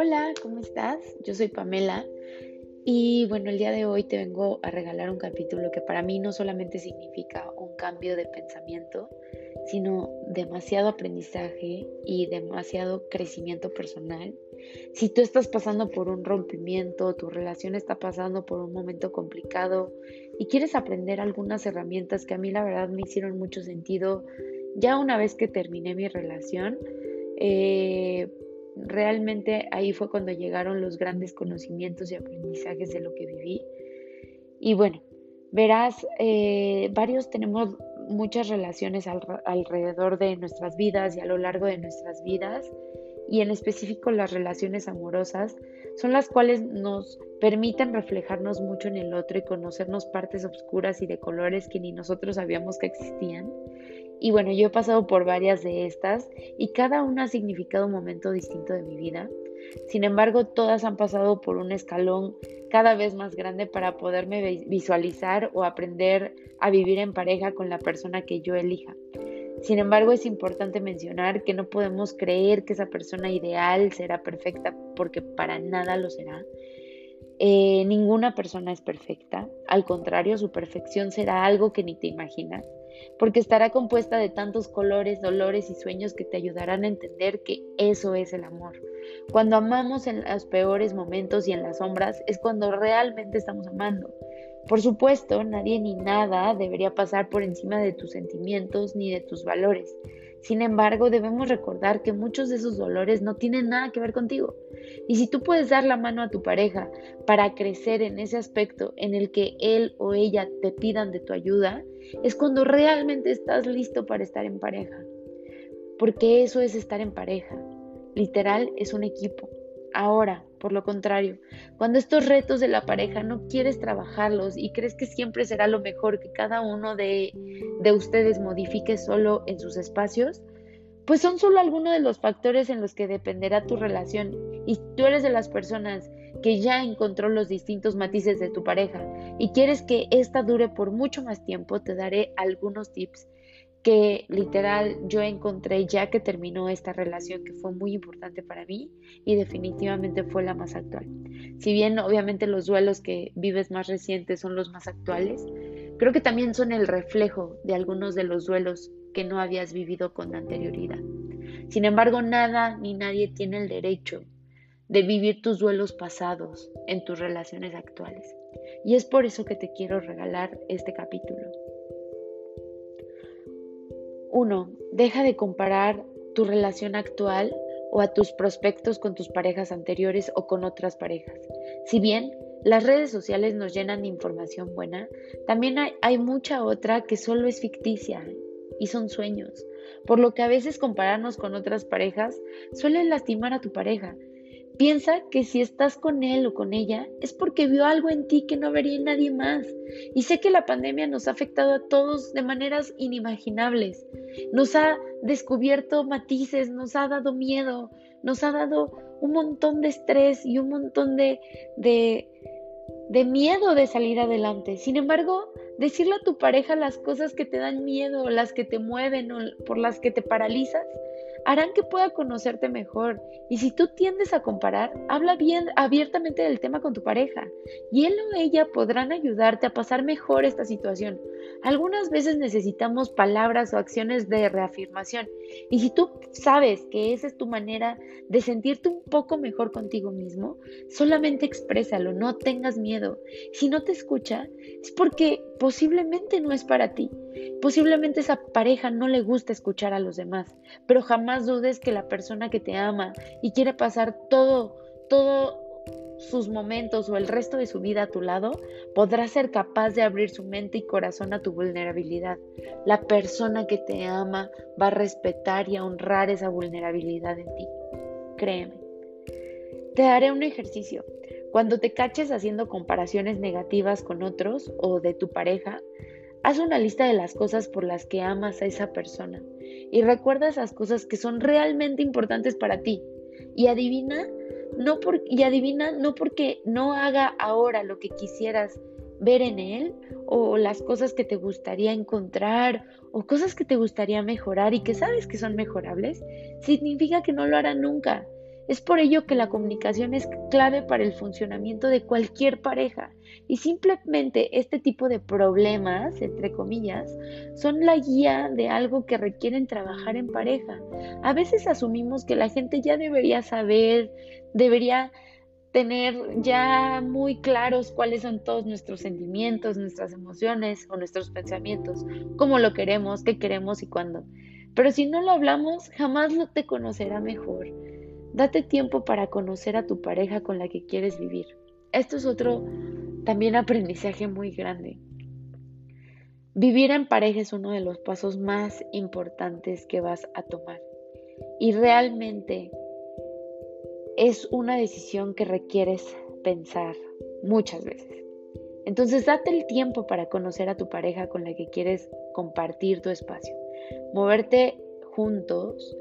Hola, ¿cómo estás? Yo soy Pamela y bueno, el día de hoy te vengo a regalar un capítulo que para mí no solamente significa un cambio de pensamiento, sino demasiado aprendizaje y demasiado crecimiento personal. Si tú estás pasando por un rompimiento, tu relación está pasando por un momento complicado y quieres aprender algunas herramientas que a mí la verdad me hicieron mucho sentido ya una vez que terminé mi relación, eh, realmente ahí fue cuando llegaron los grandes conocimientos y aprendizajes de lo que viví. Y bueno, verás, eh, varios tenemos muchas relaciones alrededor de nuestras vidas y a lo largo de nuestras vidas, y en específico las relaciones amorosas, son las cuales nos permiten reflejarnos mucho en el otro y conocernos partes oscuras y de colores que ni nosotros sabíamos que existían. Y bueno, yo he pasado por varias de estas y cada una ha significado un momento distinto de mi vida. Sin embargo, todas han pasado por un escalón cada vez más grande para poderme visualizar o aprender a vivir en pareja con la persona que yo elija. Sin embargo, es importante mencionar que no podemos creer que esa persona ideal será perfecta porque para nada lo será. Eh, ninguna persona es perfecta, al contrario, su perfección será algo que ni te imaginas porque estará compuesta de tantos colores, dolores y sueños que te ayudarán a entender que eso es el amor. Cuando amamos en los peores momentos y en las sombras es cuando realmente estamos amando. Por supuesto, nadie ni nada debería pasar por encima de tus sentimientos ni de tus valores. Sin embargo, debemos recordar que muchos de esos dolores no tienen nada que ver contigo. Y si tú puedes dar la mano a tu pareja para crecer en ese aspecto en el que él o ella te pidan de tu ayuda, es cuando realmente estás listo para estar en pareja. Porque eso es estar en pareja. Literal, es un equipo. Ahora, por lo contrario, cuando estos retos de la pareja no quieres trabajarlos y crees que siempre será lo mejor que cada uno de, de ustedes modifique solo en sus espacios, pues son solo algunos de los factores en los que dependerá tu relación y tú eres de las personas que ya encontró los distintos matices de tu pareja y quieres que esta dure por mucho más tiempo, te daré algunos tips que literal yo encontré ya que terminó esta relación que fue muy importante para mí y definitivamente fue la más actual. Si bien obviamente los duelos que vives más recientes son los más actuales, creo que también son el reflejo de algunos de los duelos que no habías vivido con anterioridad. Sin embargo, nada ni nadie tiene el derecho de vivir tus duelos pasados en tus relaciones actuales. Y es por eso que te quiero regalar este capítulo. 1. Deja de comparar tu relación actual o a tus prospectos con tus parejas anteriores o con otras parejas. Si bien las redes sociales nos llenan de información buena, también hay, hay, mucha otra que solo es ficticia y son sueños, por lo que a veces compararnos con otras parejas suele lastimar a tu pareja Piensa que si estás con él o con ella es porque vio algo en ti que no vería en nadie más. Y sé que la pandemia nos ha afectado a todos de maneras inimaginables. Nos ha descubierto matices, nos ha dado miedo, nos ha dado un montón de estrés y un montón de, de, de miedo de salir adelante. Sin embargo, decirle a tu pareja las cosas que te dan miedo, las que te mueven o por las que te paralizas, harán que pueda conocerte mejor. Y si tú tiendes a comparar, habla bien abiertamente del tema con tu pareja y él o ella podrán ayudarte a pasar mejor esta situación. Algunas veces necesitamos palabras o acciones de reafirmación y si tú sabes que esa es tu manera de sentirte un poco mejor contigo mismo, solamente exprésalo, no tengas miedo. Si no te escucha, es porque posiblemente no es para ti. Posiblemente esa pareja no le gusta escuchar a los demás, pero jamás dudes que la persona que te ama y quiere pasar todo, todos sus momentos o el resto de su vida a tu lado, podrá ser capaz de abrir su mente y corazón a tu vulnerabilidad. La persona que te ama va a respetar y a honrar esa vulnerabilidad en ti. Créeme. Te daré un ejercicio. Cuando te caches haciendo comparaciones negativas con otros o de tu pareja, Haz una lista de las cosas por las que amas a esa persona y recuerda esas cosas que son realmente importantes para ti. Y adivina, no por, y adivina no porque no haga ahora lo que quisieras ver en él o las cosas que te gustaría encontrar o cosas que te gustaría mejorar y que sabes que son mejorables, significa que no lo hará nunca. Es por ello que la comunicación es clave para el funcionamiento de cualquier pareja. Y simplemente este tipo de problemas, entre comillas, son la guía de algo que requieren trabajar en pareja. A veces asumimos que la gente ya debería saber, debería tener ya muy claros cuáles son todos nuestros sentimientos, nuestras emociones o nuestros pensamientos, cómo lo queremos, qué queremos y cuándo. Pero si no lo hablamos, jamás lo te conocerá mejor. Date tiempo para conocer a tu pareja con la que quieres vivir. Esto es otro también aprendizaje muy grande. Vivir en pareja es uno de los pasos más importantes que vas a tomar. Y realmente es una decisión que requieres pensar muchas veces. Entonces date el tiempo para conocer a tu pareja con la que quieres compartir tu espacio. Moverte juntos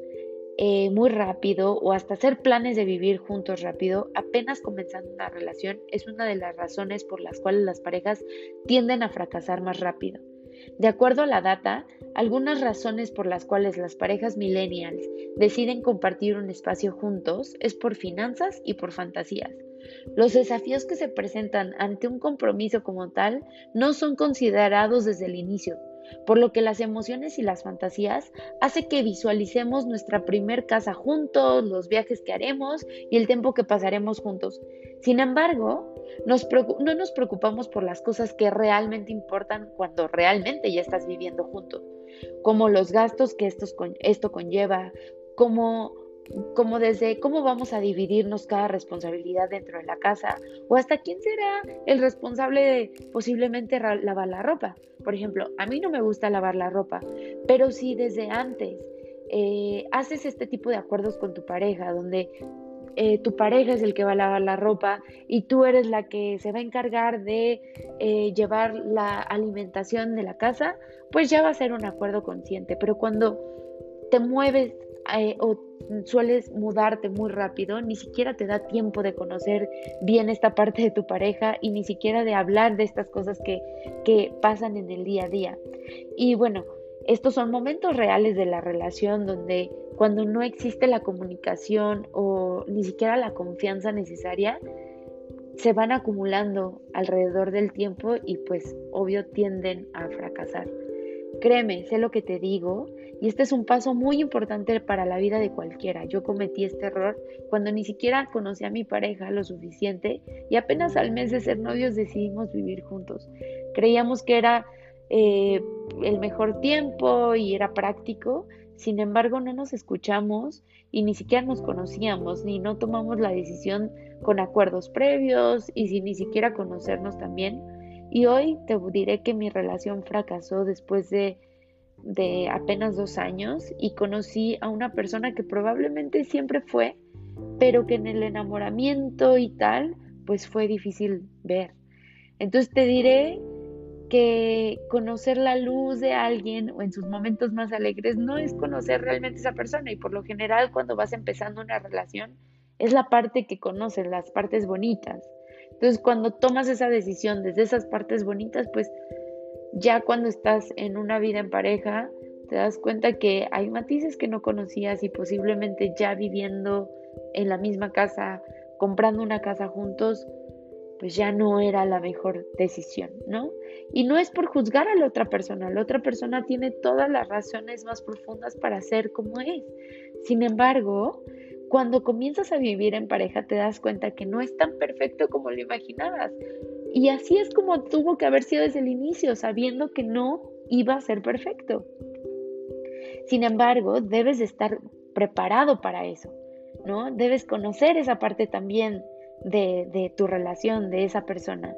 eh, muy rápido o hasta hacer planes de vivir juntos rápido, apenas comenzando una relación, es una de las razones por las cuales las parejas tienden a fracasar más rápido. De acuerdo a la data, algunas razones por las cuales las parejas millennials deciden compartir un espacio juntos es por finanzas y por fantasías. Los desafíos que se presentan ante un compromiso como tal no son considerados desde el inicio, por lo que las emociones y las fantasías hace que visualicemos nuestra primer casa juntos, los viajes que haremos y el tiempo que pasaremos juntos. Sin embargo, no nos preocupamos por las cosas que realmente importan cuando realmente ya estás viviendo juntos, como los gastos que esto conlleva, como como desde cómo vamos a dividirnos cada responsabilidad dentro de la casa o hasta quién será el responsable de posiblemente lavar la ropa. Por ejemplo, a mí no me gusta lavar la ropa, pero si desde antes eh, haces este tipo de acuerdos con tu pareja, donde eh, tu pareja es el que va a lavar la ropa y tú eres la que se va a encargar de eh, llevar la alimentación de la casa, pues ya va a ser un acuerdo consciente. Pero cuando te mueves eh, o sueles mudarte muy rápido, ni siquiera te da tiempo de conocer bien esta parte de tu pareja y ni siquiera de hablar de estas cosas que, que pasan en el día a día. Y bueno, estos son momentos reales de la relación donde cuando no existe la comunicación o ni siquiera la confianza necesaria, se van acumulando alrededor del tiempo y pues obvio tienden a fracasar. Créeme, sé lo que te digo y este es un paso muy importante para la vida de cualquiera. Yo cometí este error cuando ni siquiera conocí a mi pareja lo suficiente y apenas al mes de ser novios decidimos vivir juntos. Creíamos que era eh, el mejor tiempo y era práctico, sin embargo no nos escuchamos y ni siquiera nos conocíamos ni no tomamos la decisión con acuerdos previos y sin ni siquiera conocernos también. Y hoy te diré que mi relación fracasó después de de apenas dos años y conocí a una persona que probablemente siempre fue, pero que en el enamoramiento y tal, pues fue difícil ver. Entonces te diré que conocer la luz de alguien o en sus momentos más alegres no es conocer realmente esa persona y por lo general cuando vas empezando una relación es la parte que conoces, las partes bonitas. Entonces cuando tomas esa decisión desde esas partes bonitas, pues ya cuando estás en una vida en pareja, te das cuenta que hay matices que no conocías y posiblemente ya viviendo en la misma casa, comprando una casa juntos, pues ya no era la mejor decisión, ¿no? Y no es por juzgar a la otra persona, la otra persona tiene todas las razones más profundas para ser como es. Sin embargo, cuando comienzas a vivir en pareja te das cuenta que no es tan perfecto como lo imaginabas. Y así es como tuvo que haber sido desde el inicio, sabiendo que no iba a ser perfecto. Sin embargo, debes de estar preparado para eso, ¿no? Debes conocer esa parte también de, de tu relación, de esa persona,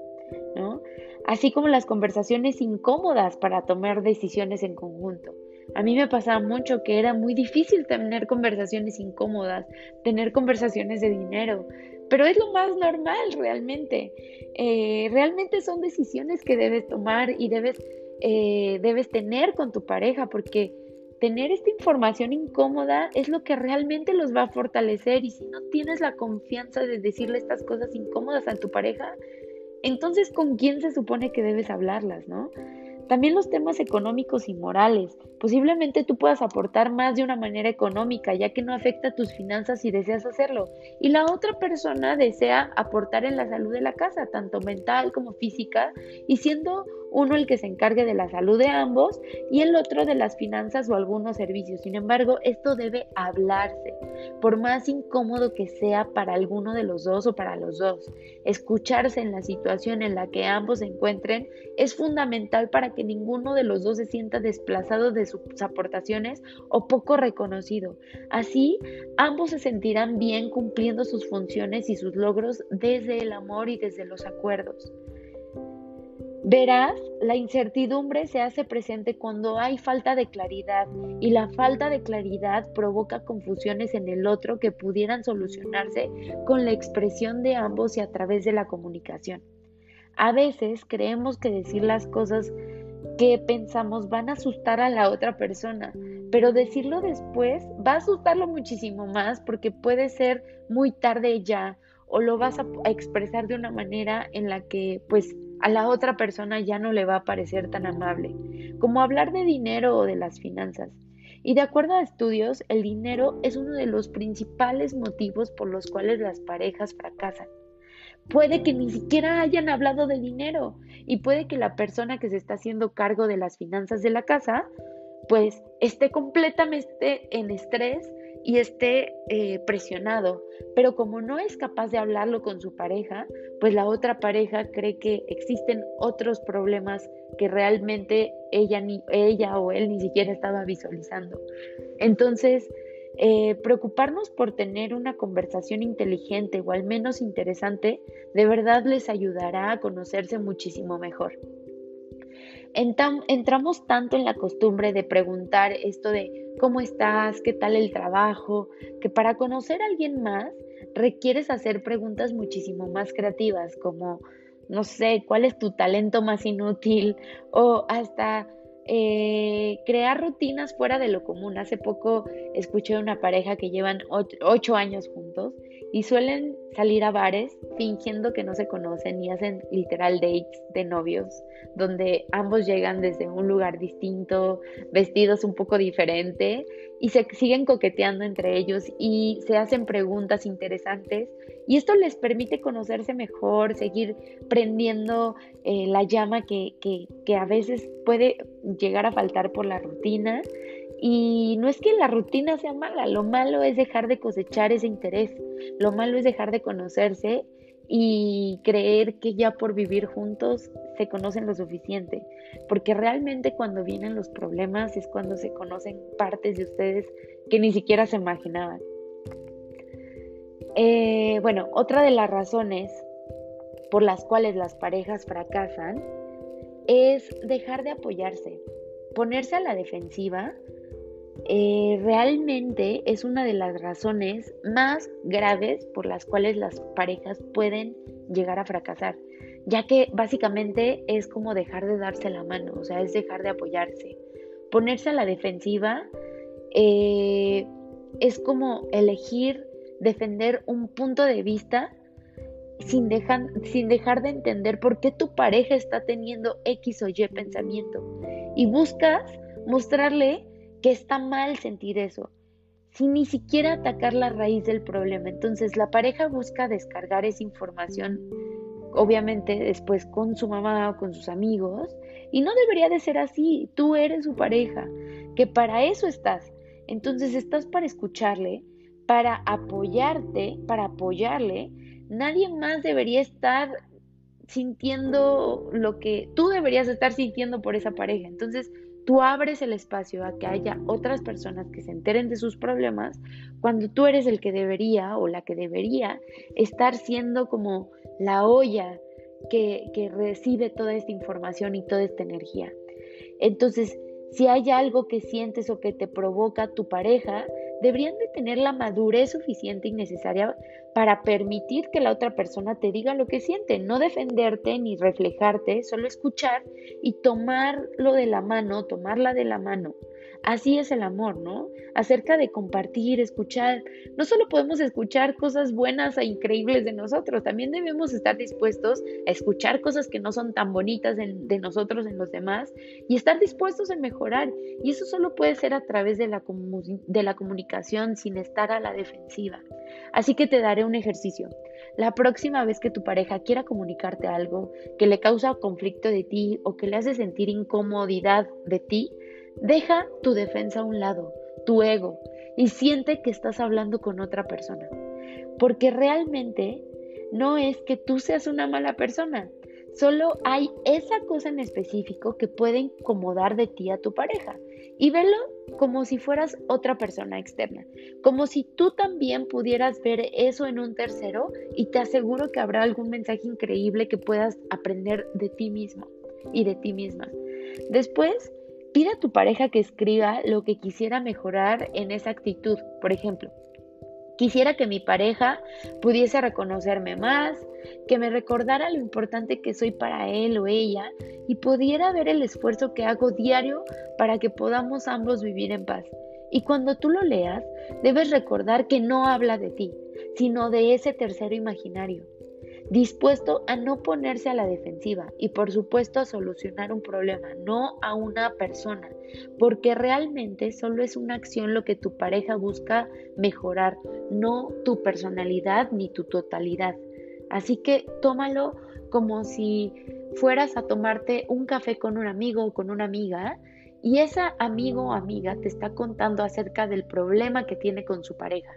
¿no? Así como las conversaciones incómodas para tomar decisiones en conjunto. A mí me pasaba mucho que era muy difícil tener conversaciones incómodas, tener conversaciones de dinero, pero es lo más normal realmente. Eh, realmente son decisiones que debes tomar y debes, eh, debes tener con tu pareja porque tener esta información incómoda es lo que realmente los va a fortalecer y si no tienes la confianza de decirle estas cosas incómodas a tu pareja, entonces con quién se supone que debes hablarlas, ¿no? También los temas económicos y morales. Posiblemente tú puedas aportar más de una manera económica, ya que no afecta tus finanzas si deseas hacerlo. Y la otra persona desea aportar en la salud de la casa, tanto mental como física, y siendo uno el que se encargue de la salud de ambos y el otro de las finanzas o algunos servicios. Sin embargo, esto debe hablarse, por más incómodo que sea para alguno de los dos o para los dos. Escucharse en la situación en la que ambos se encuentren es fundamental para que ninguno de los dos se sienta desplazado de sus aportaciones o poco reconocido. Así, ambos se sentirán bien cumpliendo sus funciones y sus logros desde el amor y desde los acuerdos. Verás, la incertidumbre se hace presente cuando hay falta de claridad y la falta de claridad provoca confusiones en el otro que pudieran solucionarse con la expresión de ambos y a través de la comunicación. A veces creemos que decir las cosas que pensamos van a asustar a la otra persona, pero decirlo después va a asustarlo muchísimo más porque puede ser muy tarde ya o lo vas a, expresar de una manera en la que pues a la otra persona ya no le va a parecer tan amable, como hablar de dinero o de las finanzas. Y de acuerdo a estudios, el dinero es uno de los principales motivos por los cuales las parejas fracasan. Puede que ni siquiera hayan hablado de dinero y puede que la persona que se está haciendo cargo de las finanzas de la casa pues esté completamente en estrés y esté eh, presionado, pero como no es capaz de hablarlo con su pareja, pues la otra pareja cree que existen otros problemas que realmente ella, ni, ella o él ni siquiera estaba visualizando. Entonces, eh, preocuparnos por tener una conversación inteligente o al menos interesante, de verdad les ayudará a conocerse muchísimo mejor entramos tanto en la costumbre de preguntar esto de cómo estás, qué tal el trabajo, que para conocer a alguien más requieres hacer preguntas muchísimo más creativas, como, no sé, cuál es tu talento más inútil o hasta eh, crear rutinas fuera de lo común. Hace poco escuché una pareja que llevan ocho años juntos y suelen salir a bares fingiendo que no se conocen y hacen literal dates de novios, donde ambos llegan desde un lugar distinto, vestidos un poco diferente y se siguen coqueteando entre ellos y se hacen preguntas interesantes y esto les permite conocerse mejor, seguir prendiendo eh, la llama que, que, que a veces puede llegar a faltar por la rutina. Y no es que la rutina sea mala, lo malo es dejar de cosechar ese interés, lo malo es dejar de conocerse y creer que ya por vivir juntos se conocen lo suficiente, porque realmente cuando vienen los problemas es cuando se conocen partes de ustedes que ni siquiera se imaginaban. Eh, bueno, otra de las razones por las cuales las parejas fracasan es dejar de apoyarse, ponerse a la defensiva eh, realmente es una de las razones más graves por las cuales las parejas pueden llegar a fracasar, ya que básicamente es como dejar de darse la mano, o sea, es dejar de apoyarse. Ponerse a la defensiva eh, es como elegir defender un punto de vista sin, sin dejar de entender por qué tu pareja está teniendo X o Y pensamiento. Y buscas mostrarle que está mal sentir eso, sin ni siquiera atacar la raíz del problema. Entonces la pareja busca descargar esa información, obviamente después con su mamá o con sus amigos, y no debería de ser así, tú eres su pareja, que para eso estás. Entonces estás para escucharle, para apoyarte, para apoyarle. Nadie más debería estar sintiendo lo que tú deberías estar sintiendo por esa pareja. Entonces, tú abres el espacio a que haya otras personas que se enteren de sus problemas cuando tú eres el que debería o la que debería estar siendo como la olla que, que recibe toda esta información y toda esta energía. Entonces, si hay algo que sientes o que te provoca tu pareja, deberían de tener la madurez suficiente y necesaria para permitir que la otra persona te diga lo que siente, no defenderte ni reflejarte, solo escuchar y tomarlo de la mano, tomarla de la mano. Así es el amor, ¿no? Acerca de compartir, escuchar. No solo podemos escuchar cosas buenas e increíbles de nosotros, también debemos estar dispuestos a escuchar cosas que no son tan bonitas de, nosotros en los demás y estar dispuestos a mejorar. Y eso solo puede ser a través de la, de la comunicación sin estar a la defensiva. Así que te daré un ejercicio. La próxima vez que tu pareja quiera comunicarte algo que le causa conflicto de ti o que le hace sentir incomodidad de ti, Deja tu defensa a un lado, tu ego, y siente que estás hablando con otra persona. Porque realmente no es que tú seas una mala persona, solo hay esa cosa en específico que puede incomodar de ti a tu pareja. Y velo como si fueras otra persona externa, como si tú también pudieras ver eso en un tercero y te aseguro que habrá algún mensaje increíble que puedas aprender de ti mismo y de ti misma. Después, Pide a tu pareja que escriba lo que quisiera mejorar en esa actitud. Por ejemplo, quisiera que mi pareja pudiese reconocerme más, que me recordara lo importante que soy para él o ella y pudiera ver el esfuerzo que hago diario para que podamos ambos vivir en paz. Y cuando tú lo leas, debes recordar que no habla de ti, sino de ese tercero imaginario dispuesto a no ponerse a la defensiva y por supuesto a solucionar un problema, no a una persona, porque realmente solo es una acción lo que tu pareja busca mejorar, no tu personalidad ni tu totalidad. Así que tómalo como si fueras a tomarte un café con un amigo o con una amiga y esa amigo o amiga te está contando acerca del problema que tiene con su pareja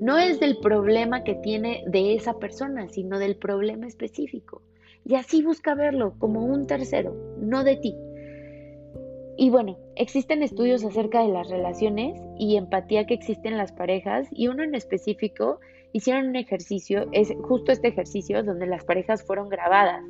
no es del problema que tiene de esa persona, sino del problema específico. Y así busca verlo como un tercero, no de ti. Y bueno, existen estudios acerca de las relaciones y empatía que existen en las parejas y uno en específico hicieron un ejercicio, es justo este ejercicio donde las parejas fueron grabadas.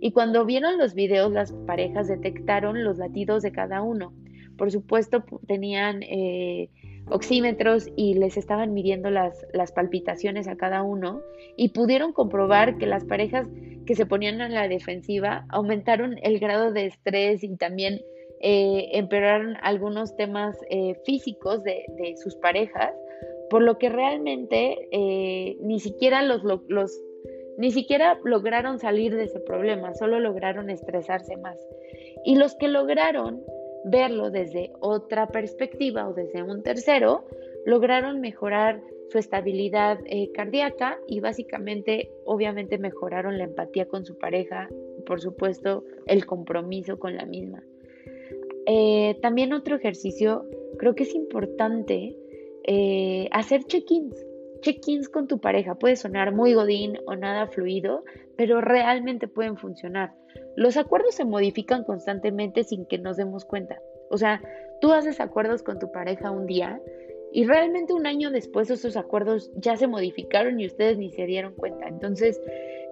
Y cuando vieron los videos, las parejas detectaron los latidos de cada uno. Por supuesto, tenían eh, oxímetros y les estaban midiendo las, las palpitaciones a cada uno y pudieron comprobar que las parejas que se ponían a la defensiva aumentaron el grado de estrés y también eh, empeoraron algunos temas eh, físicos de, sus parejas, por lo que realmente eh, ni siquiera los, los ni siquiera lograron salir de ese problema, solo lograron estresarse más. Y los que lograron verlo desde otra perspectiva o desde un tercero, lograron mejorar su estabilidad eh, cardíaca y básicamente, obviamente, mejoraron la empatía con su pareja, por supuesto, el compromiso con la misma. Eh, también otro ejercicio, creo que es importante eh, hacer check-ins. Check-ins con tu pareja. Puede sonar muy godín o nada fluido, pero realmente pueden funcionar. Los acuerdos se modifican constantemente sin que nos demos cuenta. O sea, tú haces acuerdos con tu pareja un día y realmente un año después esos acuerdos ya se modificaron y ustedes ni se dieron cuenta. Entonces,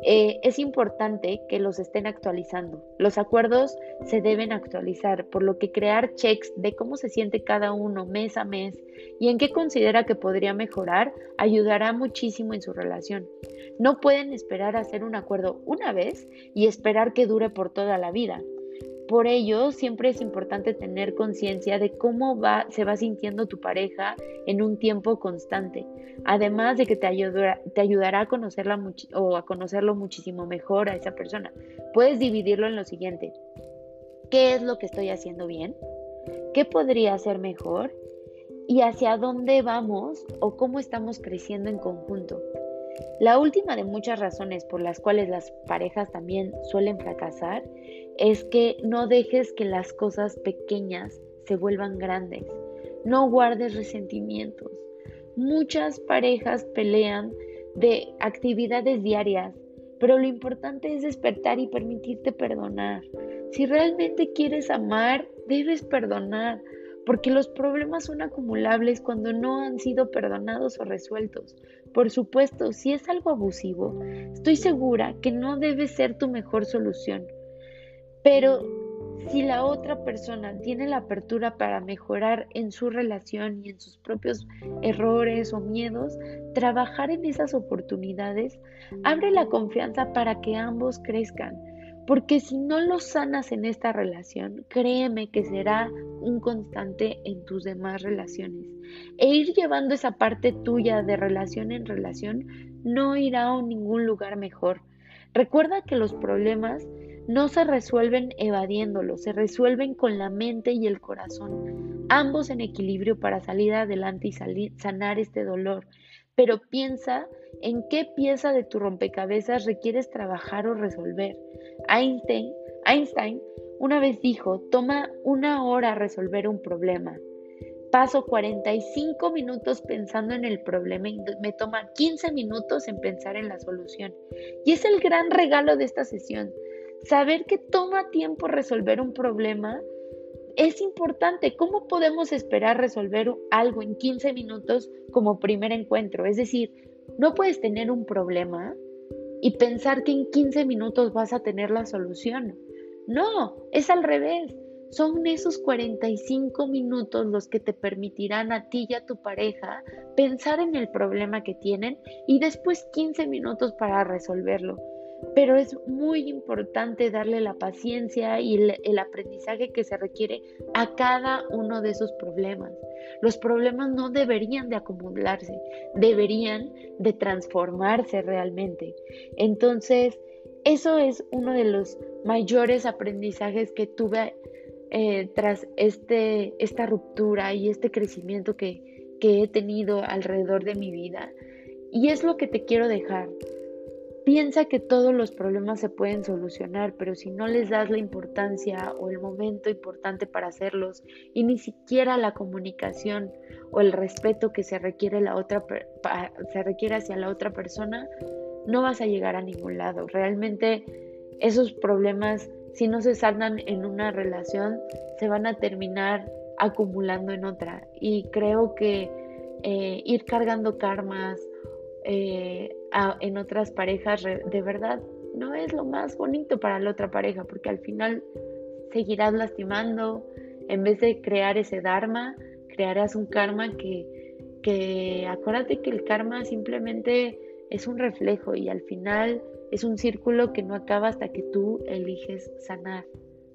eh, es importante que los estén actualizando. Los acuerdos se deben actualizar, por lo que crear checks de cómo se siente cada uno mes a mes y en qué considera que podría mejorar ayudará muchísimo en su relación. No pueden esperar a hacer un acuerdo una vez y esperar que dure por toda la vida. Por ello, siempre es importante tener conciencia de cómo se va sintiendo tu pareja en un tiempo constante, además de que te, te ayudará a conocerla o a conocerlo muchísimo mejor a esa persona. Puedes dividirlo en lo siguiente. ¿Qué es lo que estoy haciendo bien? ¿Qué podría hacer mejor? ¿Y hacia dónde vamos o cómo estamos creciendo en conjunto? La última de muchas razones por las cuales las parejas también suelen fracasar es que no dejes que las cosas pequeñas se vuelvan grandes. No guardes resentimientos. Muchas parejas pelean de actividades diarias, pero lo importante es despertar y permitirte perdonar. Si realmente quieres amar, debes perdonar, porque los problemas son acumulables cuando no han sido perdonados o resueltos. Por supuesto, si es algo abusivo, estoy segura que no debe ser tu mejor solución. Pero si la otra persona tiene la apertura para mejorar en su relación y en sus propios errores o miedos, trabajar en esas oportunidades abre la confianza para que ambos crezcan. Porque si no lo sanas en esta relación, créeme que será un constante en tus demás relaciones. E ir llevando esa parte tuya de relación en relación no irá a ningún lugar mejor. Recuerda que los problemas no se resuelven evadiéndolo, se resuelven con la mente y el corazón, ambos en equilibrio para salir adelante y sanar este dolor. Pero piensa en qué pieza de tu rompecabezas requieres trabajar o resolver. Einstein, Einstein una vez dijo, toma una hora resolver un problema. Paso 45 minutos pensando en el problema y me toma 15 minutos en pensar en la solución. Y es el gran regalo de esta sesión. Saber que toma tiempo resolver un problema es importante. ¿Cómo podemos esperar resolver algo en 15 minutos como primer encuentro? Es decir, no puedes tener un problema y pensar que en 15 minutos vas a tener la solución. No, es al revés. Son esos 45 minutos los que te permitirán a ti y a tu pareja pensar en el problema que tienen y después 15 minutos para resolverlo pero es muy importante darle la paciencia y el, aprendizaje que se requiere a cada uno de esos problemas. Los problemas no deberían de acumularse, deberían de transformarse realmente. Entonces, eso es uno de los mayores aprendizajes que tuve eh, tras este, esta ruptura y este crecimiento que, que he tenido alrededor de mi vida. Y es lo que te quiero dejar. Piensa que todos los problemas se pueden solucionar, pero si no les das la importancia o el momento importante para hacerlos y ni siquiera la comunicación o el respeto que se requiere, la otra, se requiere hacia la otra persona, no vas a llegar a ningún lado. Realmente esos problemas, si no se saldan en una relación, se van a terminar acumulando en otra. Y creo que eh, ir cargando karmas, eh, en otras parejas de verdad no es lo más bonito para la otra pareja, porque al final seguirás lastimando, en vez de crear ese dharma, crearás un karma que, que acuérdate que el karma simplemente es un reflejo y al final es un círculo que no acaba hasta que tú eliges sanar,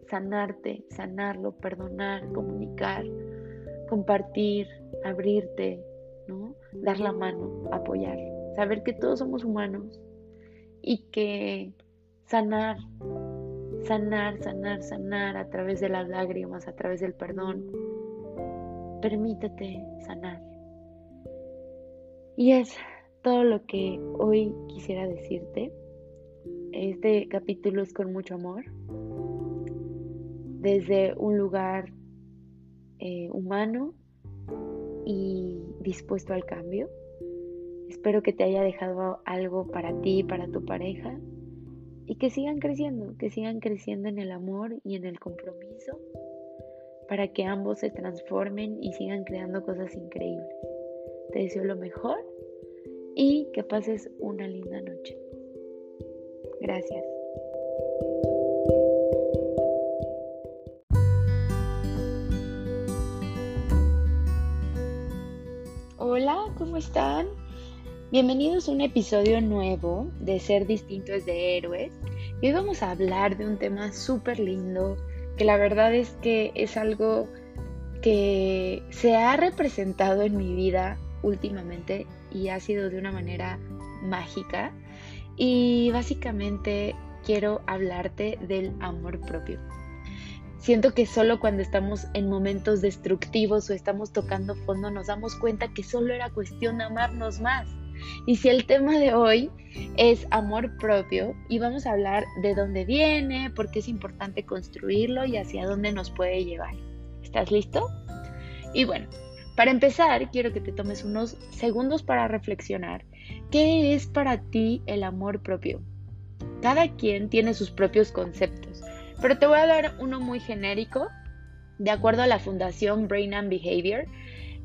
sanarte, sanarlo, perdonar, comunicar, compartir, abrirte, ¿no? Dar la mano, apoyar saber que todos somos humanos y que sanar, sanar, sanar, sanar a través de las lágrimas, a través del perdón. Permítete sanar. Y es todo lo que hoy quisiera decirte. Este capítulo es con mucho amor, desde un lugar eh, humano y dispuesto al cambio. Espero que te haya dejado algo para ti para tu pareja y que sigan creciendo, que sigan creciendo en el amor y en el compromiso para que ambos se transformen y sigan creando cosas increíbles. Te deseo lo mejor y que pases una linda noche. Gracias. Hola, ¿cómo están? Bienvenidos a un episodio nuevo de Ser Distinto de Héroes. Hoy vamos a hablar de un tema súper lindo, que la verdad es que es algo que se ha representado en mi vida últimamente y ha sido de una manera mágica. Y básicamente quiero hablarte del amor propio. Siento que solo cuando estamos en momentos destructivos o estamos tocando fondo nos damos cuenta que solo era cuestión de amarnos más y si el tema de hoy es amor propio y vamos a hablar de dónde viene, por qué es importante construirlo y hacia dónde nos puede llevar. ¿Estás listo? Y bueno, para empezar, quiero que te tomes unos segundos para reflexionar. ¿Qué es para ti el amor propio? Cada quien tiene sus propios conceptos, pero te voy a dar uno muy genérico. De acuerdo a la Fundación Brain and Behavior,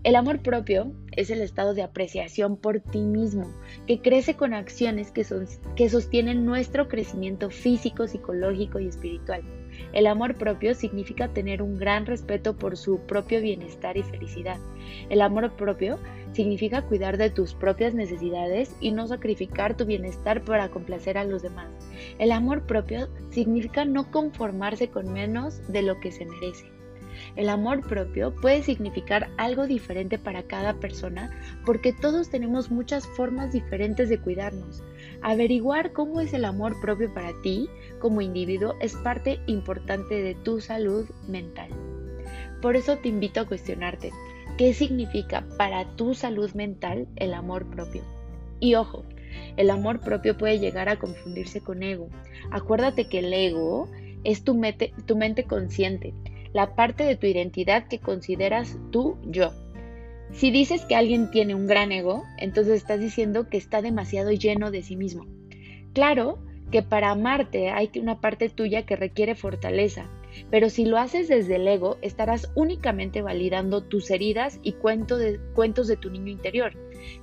el amor propio es el estado de apreciación por ti mismo, que crece con acciones que, son, que sostienen nuestro crecimiento físico, psicológico y espiritual. El amor propio significa tener un gran respeto por su propio bienestar y felicidad. El amor propio significa cuidar de tus propias necesidades y no sacrificar tu bienestar para complacer a los demás. El amor propio significa no conformarse con menos de lo que se merece. El amor propio puede significar algo diferente para cada persona porque todos tenemos muchas formas diferentes de cuidarnos. Averiguar cómo es el amor propio para ti como individuo es parte importante de tu salud mental. Por eso te invito a cuestionarte, ¿qué significa para tu salud mental el amor propio? Y ojo, el amor propio puede llegar a confundirse con ego. Acuérdate que el ego es tu mente, consciente la parte de tu identidad que consideras tú yo. Si dices que alguien tiene un gran ego, entonces estás diciendo que está demasiado lleno de sí mismo. Claro que para amarte hay una parte tuya que requiere fortaleza, pero si lo haces desde el ego, estarás únicamente validando tus heridas y cuentos de tu niño interior,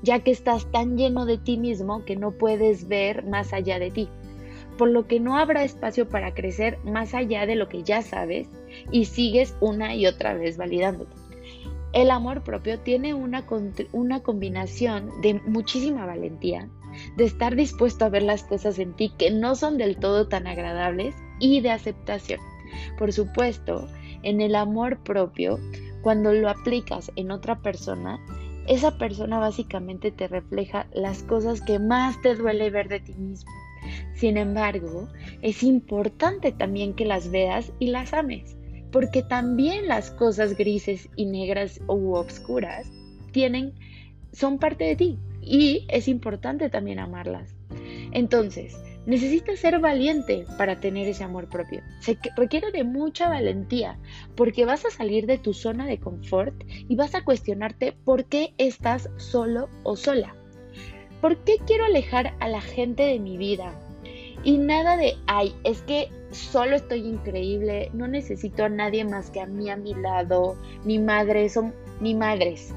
ya que estás tan lleno de ti mismo que no puedes ver más allá de ti por lo que no habrá espacio para crecer más allá de lo que ya sabes y sigues una y otra vez validándote. El amor propio tiene una, una combinación de muchísima valentía, de estar dispuesto a ver las cosas en ti que no son del todo tan agradables y de aceptación. Por supuesto, en el amor propio, cuando lo aplicas en otra persona, esa persona básicamente te refleja las cosas que más te duele ver de ti mismo. Sin embargo, es importante también que las veas y las ames, porque también las cosas grises y negras u oscuras tienen son parte de ti y es importante también amarlas. Entonces, necesitas ser valiente para tener ese amor propio. Se requiere de mucha valentía porque vas a salir de tu zona de confort y vas a cuestionarte por qué estás solo o sola. ¿Por qué quiero alejar a la gente de mi vida? Y nada de, ay, es que solo estoy increíble, no necesito a nadie más que a mí a mi lado, ni madres, son ni madres.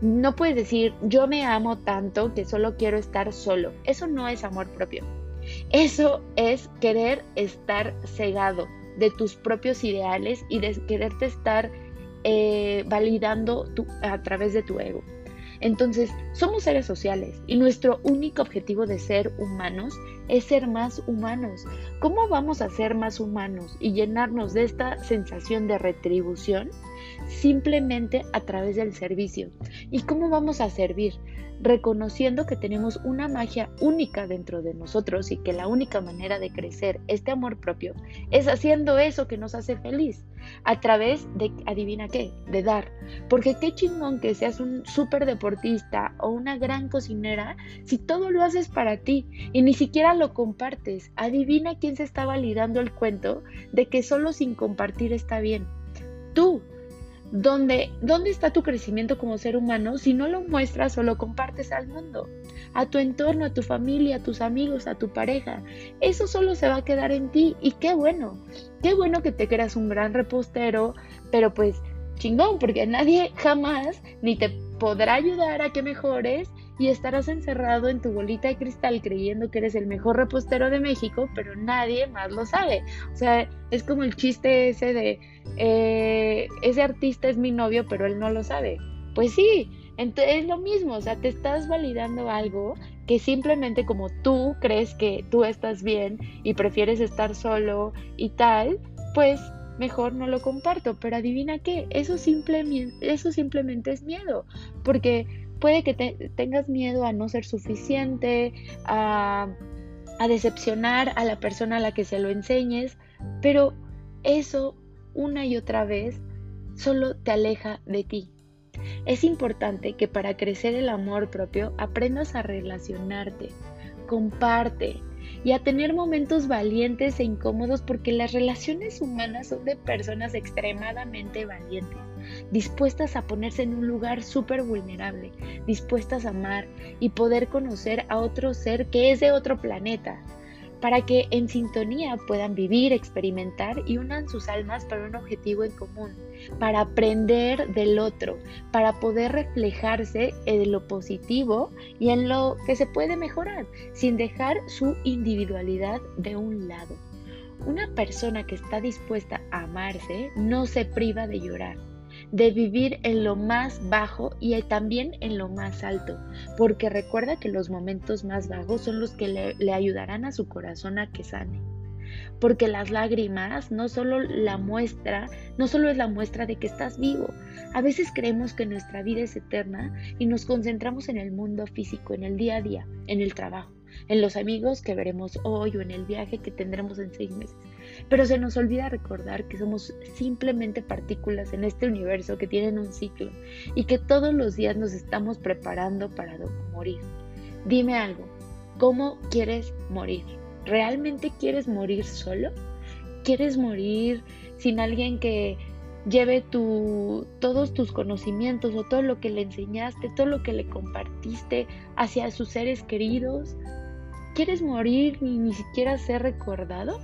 No puedes decir, yo me amo tanto que solo quiero estar solo. Eso no es amor propio. Eso es querer estar cegado de tus propios ideales y de quererte estar eh, validando a través de tu ego. Entonces, somos seres sociales y nuestro único objetivo de ser humanos es ser más humanos. ¿Cómo vamos a ser más humanos y llenarnos de esta sensación de retribución? Simplemente a través del servicio. ¿Y cómo vamos a servir? Reconociendo que tenemos una magia única dentro de nosotros y que la única manera de crecer este amor propio es haciendo eso que nos hace feliz, a través de, adivina qué, de dar. Porque qué chingón que seas un súper deportista o una gran cocinera si todo lo haces para ti y ni siquiera lo compartes. Adivina quién se está validando el cuento de que solo sin compartir está bien. Tú ¿Dónde, ¿Dónde está tu crecimiento como ser humano si no lo muestras o lo compartes al mundo? A tu entorno, a tu familia, a tus amigos, a tu pareja. Eso solo se va a quedar en ti y qué bueno. Qué bueno que te creas un gran repostero, pero pues chingón, porque nadie jamás ni te podrá ayudar a que mejores y estarás encerrado en tu bolita de cristal creyendo que eres el mejor repostero de México, pero nadie más lo sabe. O sea, es como el chiste ese de, eh, ese artista es mi novio, pero él no lo sabe. Pues sí, entonces es lo mismo, o sea, te estás validando algo que simplemente como tú crees que tú estás bien y prefieres estar solo y tal, pues mejor no lo comparto, pero adivina qué, eso simplemente, eso simplemente es miedo, porque puede que tengas miedo a no ser suficiente, a, a decepcionar a la persona a la que se lo enseñes, pero eso una y otra vez solo te aleja de ti. Es importante que para crecer el amor propio aprendas a relacionarte, comparte, y a tener momentos valientes e incómodos porque las relaciones humanas son de personas extremadamente valientes, dispuestas a ponerse en un lugar súper vulnerable, dispuestas a amar y poder conocer a otro ser que es de otro planeta, para que en sintonía puedan vivir, experimentar y unan sus almas para un objetivo en común, para aprender del otro, para poder reflejarse en lo positivo y en lo que se puede mejorar, sin dejar su individualidad de un lado. Una persona que está dispuesta a amarse no se priva de llorar, de vivir en lo más bajo y también en lo más alto, porque recuerda que los momentos más bajos son los que le, ayudarán a su corazón a que sane porque las lágrimas no solo la muestra, no solo es la muestra de que estás vivo. A veces creemos que nuestra vida es eterna y nos concentramos en el mundo físico, en el día a día, en el trabajo, en los amigos que veremos hoy o en el viaje que tendremos en seis meses. Pero se nos olvida recordar que somos simplemente partículas en este universo que tienen un ciclo y que todos los días nos estamos preparando para morir. Dime algo, ¿cómo quieres morir? ¿Realmente quieres morir solo? ¿Quieres morir sin alguien que lleve tu, todos tus conocimientos o todo lo que le enseñaste, todo lo que le compartiste hacia sus seres queridos? ¿Quieres morir y ni siquiera ser recordado?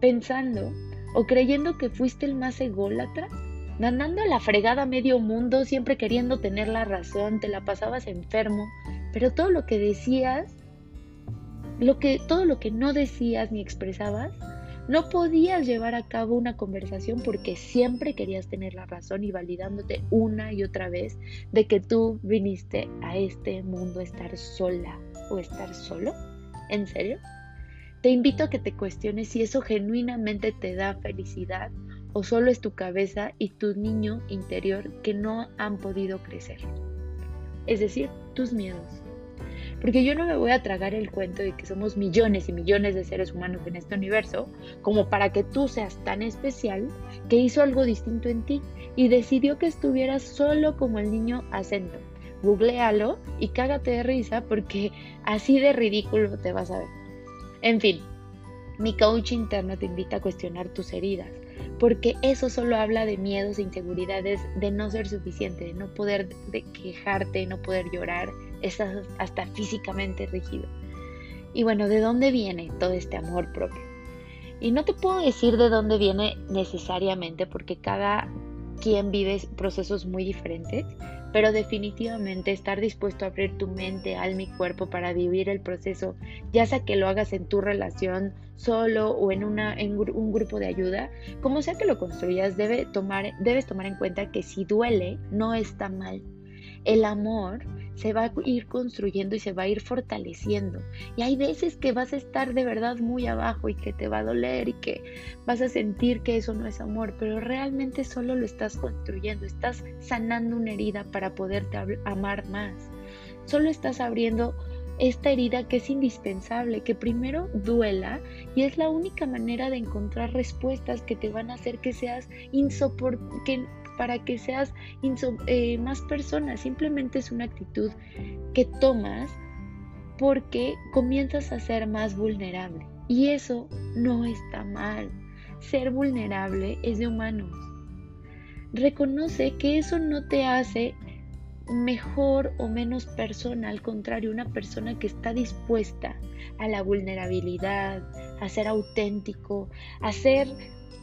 Pensando o creyendo que fuiste el más ególatra, mandando a la fregada medio mundo, siempre queriendo tener la razón, te la pasabas enfermo, pero todo lo que decías lo que, todo lo que no decías ni expresabas, no podías llevar a cabo una conversación porque siempre querías tener la razón y validándote una y otra vez de que tú viniste a este mundo a estar sola o estar solo. ¿En serio? Te invito a que te cuestiones si eso genuinamente te da felicidad o solo es tu cabeza y tu niño interior que no han podido crecer. Es decir, tus miedos. Porque yo no me voy a tragar el cuento de que somos millones y millones de seres humanos en este universo, como para que tú seas tan especial que hizo algo distinto en ti y decidió que estuvieras solo como el niño acento. Googlealo y cágate de risa porque así de ridículo te vas a ver. En fin, mi coach interno te invita a cuestionar tus heridas, porque eso solo habla de miedos e inseguridades de no ser suficiente, de no poder de quejarte, no poder llorar, estás hasta físicamente rígido. Y bueno, ¿de dónde viene todo este amor propio? Y no te puedo decir de dónde viene necesariamente porque cada quien vive procesos muy diferentes, pero definitivamente estar dispuesto a abrir tu mente, alma y cuerpo para vivir el proceso, ya sea que lo hagas en tu relación solo o en, una, en un grupo de ayuda, como sea que lo construyas, debe tomar, debes tomar en cuenta que si duele, no está mal. El amor se va a ir construyendo y se va a ir fortaleciendo. Y hay veces que vas a estar de verdad muy abajo y que te va a doler y que vas a sentir que eso no es amor, pero realmente solo lo estás construyendo, estás sanando una herida para poderte amar más. Solo estás abriendo esta herida que es indispensable, que primero duela y es la única manera de encontrar respuestas que te van a hacer que seas insoportable, para que seas eh, más persona, simplemente es una actitud que tomas porque comienzas a ser más vulnerable. Y eso no está mal. Ser vulnerable es de humanos. Reconoce que eso no te hace mejor o menos persona, al contrario, una persona que está dispuesta a la vulnerabilidad, a ser auténtico, a ser,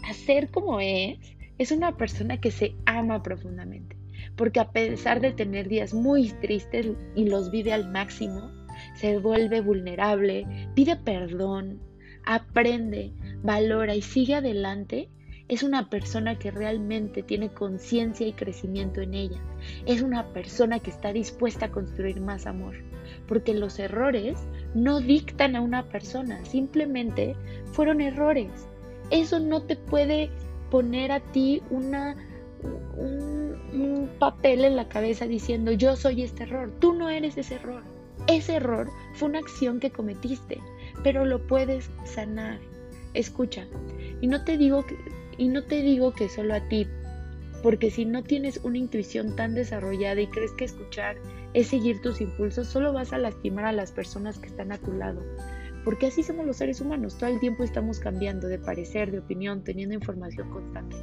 a ser como es, es una persona que se ama profundamente, porque a pesar de tener días muy tristes y los vive al máximo, se vuelve vulnerable, pide perdón, aprende, valora y sigue adelante, es una persona que realmente tiene conciencia y crecimiento en ella. Es una persona que está dispuesta a construir más amor. Porque los errores no dictan a una persona, simplemente fueron errores. Eso no te puede poner a ti una, un, papel en la cabeza diciendo yo soy este error. Tú no eres ese error. Ese error fue una acción que cometiste, pero lo puedes sanar. Escucha, y no te digo que, y no te digo que solo a ti, porque si no tienes una intuición tan desarrollada y crees que escuchar es seguir tus impulsos, solo vas a lastimar a las personas que están a tu lado porque así somos los seres humanos, todo el tiempo estamos cambiando de parecer, de opinión, teniendo información constante.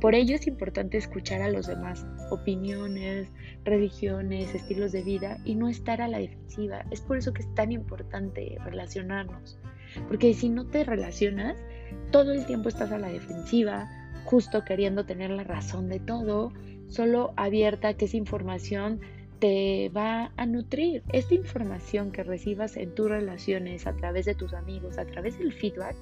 Por ello es importante escuchar a los demás, opiniones, religiones, estilos de vida y no estar a la defensiva. Es por eso que es tan importante relacionarnos, porque si no te relacionas, todo el tiempo estás a la defensiva, justo queriendo tener la razón de todo, solo abierta a que esa información te va a nutrir. Esta información que recibas en tus relaciones, a través de tus amigos, a través del feedback,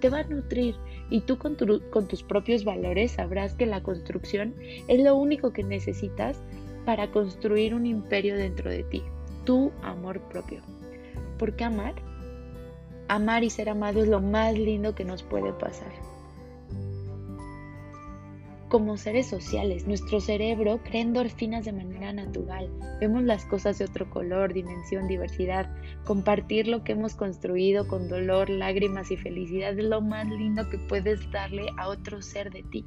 te va a nutrir y tú con, con tus propios valores sabrás que la construcción es lo único que necesitas para construir un imperio dentro de ti, tu amor propio. ¿Por qué amar? Amar y ser amado es lo más lindo que nos puede pasar como seres sociales. Nuestro cerebro crea endorfinas de manera natural. Vemos las cosas de otro color, dimensión, diversidad. Compartir lo que hemos construido con dolor, lágrimas y felicidad es lo más lindo que puedes darle a otro ser de ti.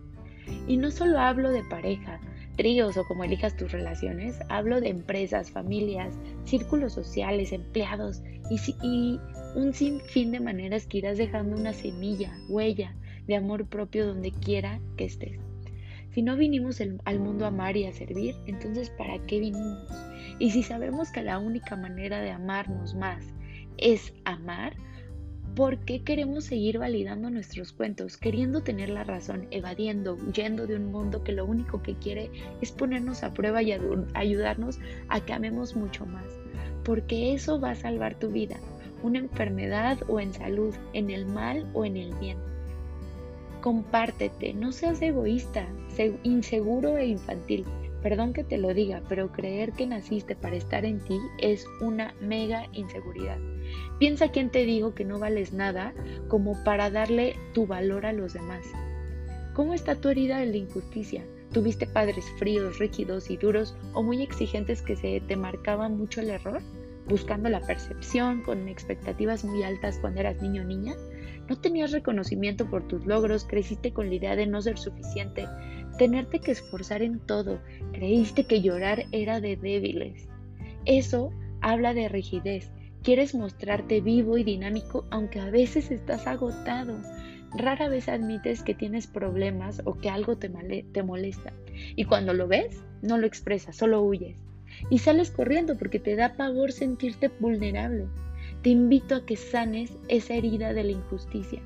Y no solo hablo de pareja, tríos o como elijas tus relaciones, hablo de empresas, familias, círculos sociales, empleados y, y un sinfín de maneras que irás dejando una semilla, huella de amor propio donde quiera que estés. Si no vinimos al mundo a amar y a servir, entonces ¿para qué vinimos? Y si sabemos que la única manera de amarnos más es amar, ¿por qué queremos seguir validando nuestros cuentos, queriendo tener la razón, evadiendo, huyendo de un mundo que lo único que quiere es ponernos a prueba y ayudarnos a que amemos mucho más? Porque eso va a salvar tu vida, una enfermedad o en salud, en el mal o en el bien. Compártete, no seas egoísta, inseguro e infantil. Perdón que te lo diga, pero creer que naciste para estar en ti es una mega inseguridad. Piensa quién te dijo que no vales nada como para darle tu valor a los demás. ¿Cómo está tu herida de la injusticia? ¿Tuviste padres fríos, rígidos y duros o muy exigentes que se te marcaban mucho el error? ¿Buscando la percepción con expectativas muy altas cuando eras niño o niña? No tenías reconocimiento por tus logros, creciste con la idea de no ser suficiente, tenerte que esforzar en todo, creíste que llorar era de débiles. Eso habla de rigidez. Quieres mostrarte vivo y dinámico aunque a veces estás agotado. Rara vez admites que tienes problemas o que algo te, te molesta. Y cuando lo ves, no lo expresas, solo huyes. Y sales corriendo porque te da pavor sentirte vulnerable te invito a que sanes esa herida de la injusticia,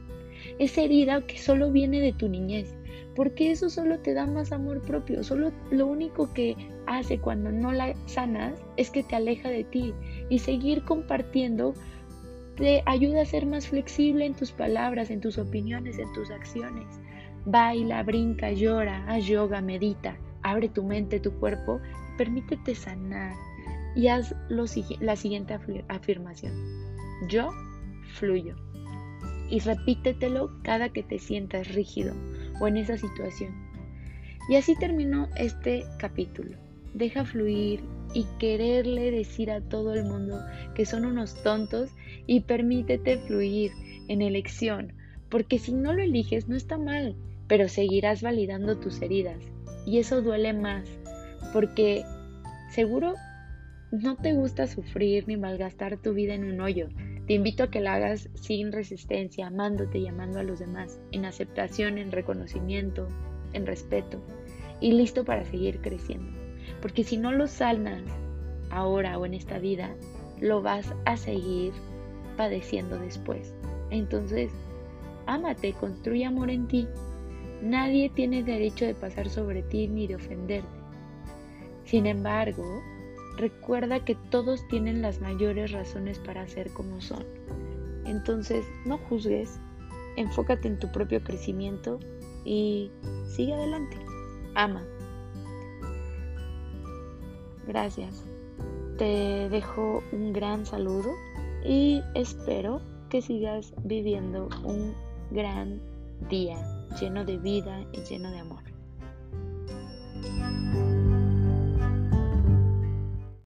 esa herida que solo viene de tu niñez, porque eso solo te da más amor propio, solo lo único que hace cuando no la sanas es que te aleja de ti y seguir compartiendo te ayuda a ser más flexible en tus palabras, en tus opiniones, en tus acciones. Baila, brinca, llora, haz yoga, medita, abre tu mente, tu cuerpo, permítete sanar y haz la siguiente afirmación. Yo fluyo. Y repítetelo cada que te sientas rígido o en esa situación. Y así terminó este capítulo. Deja fluir y quererle decir a todo el mundo que son unos tontos y permítete fluir en elección, porque si no lo eliges no está mal, pero seguirás validando tus heridas y eso duele más, porque seguro no te gusta sufrir ni malgastar tu vida en un hoyo. Te invito a que la hagas sin resistencia, amándote y amando a los demás, en aceptación, en reconocimiento, en respeto y listo para seguir creciendo. Porque si no lo sanas ahora o en esta vida, lo vas a seguir padeciendo después. Entonces, ámate, construye amor en ti. Nadie tiene derecho de pasar sobre ti ni de ofenderte. Sin embargo, recuerda que todos tienen las mayores razones para ser como son. Entonces, no juzgues, enfócate en tu propio crecimiento y sigue adelante. Ama. Gracias. Te dejo un gran saludo y espero que sigas viviendo un gran día lleno de vida y lleno de amor.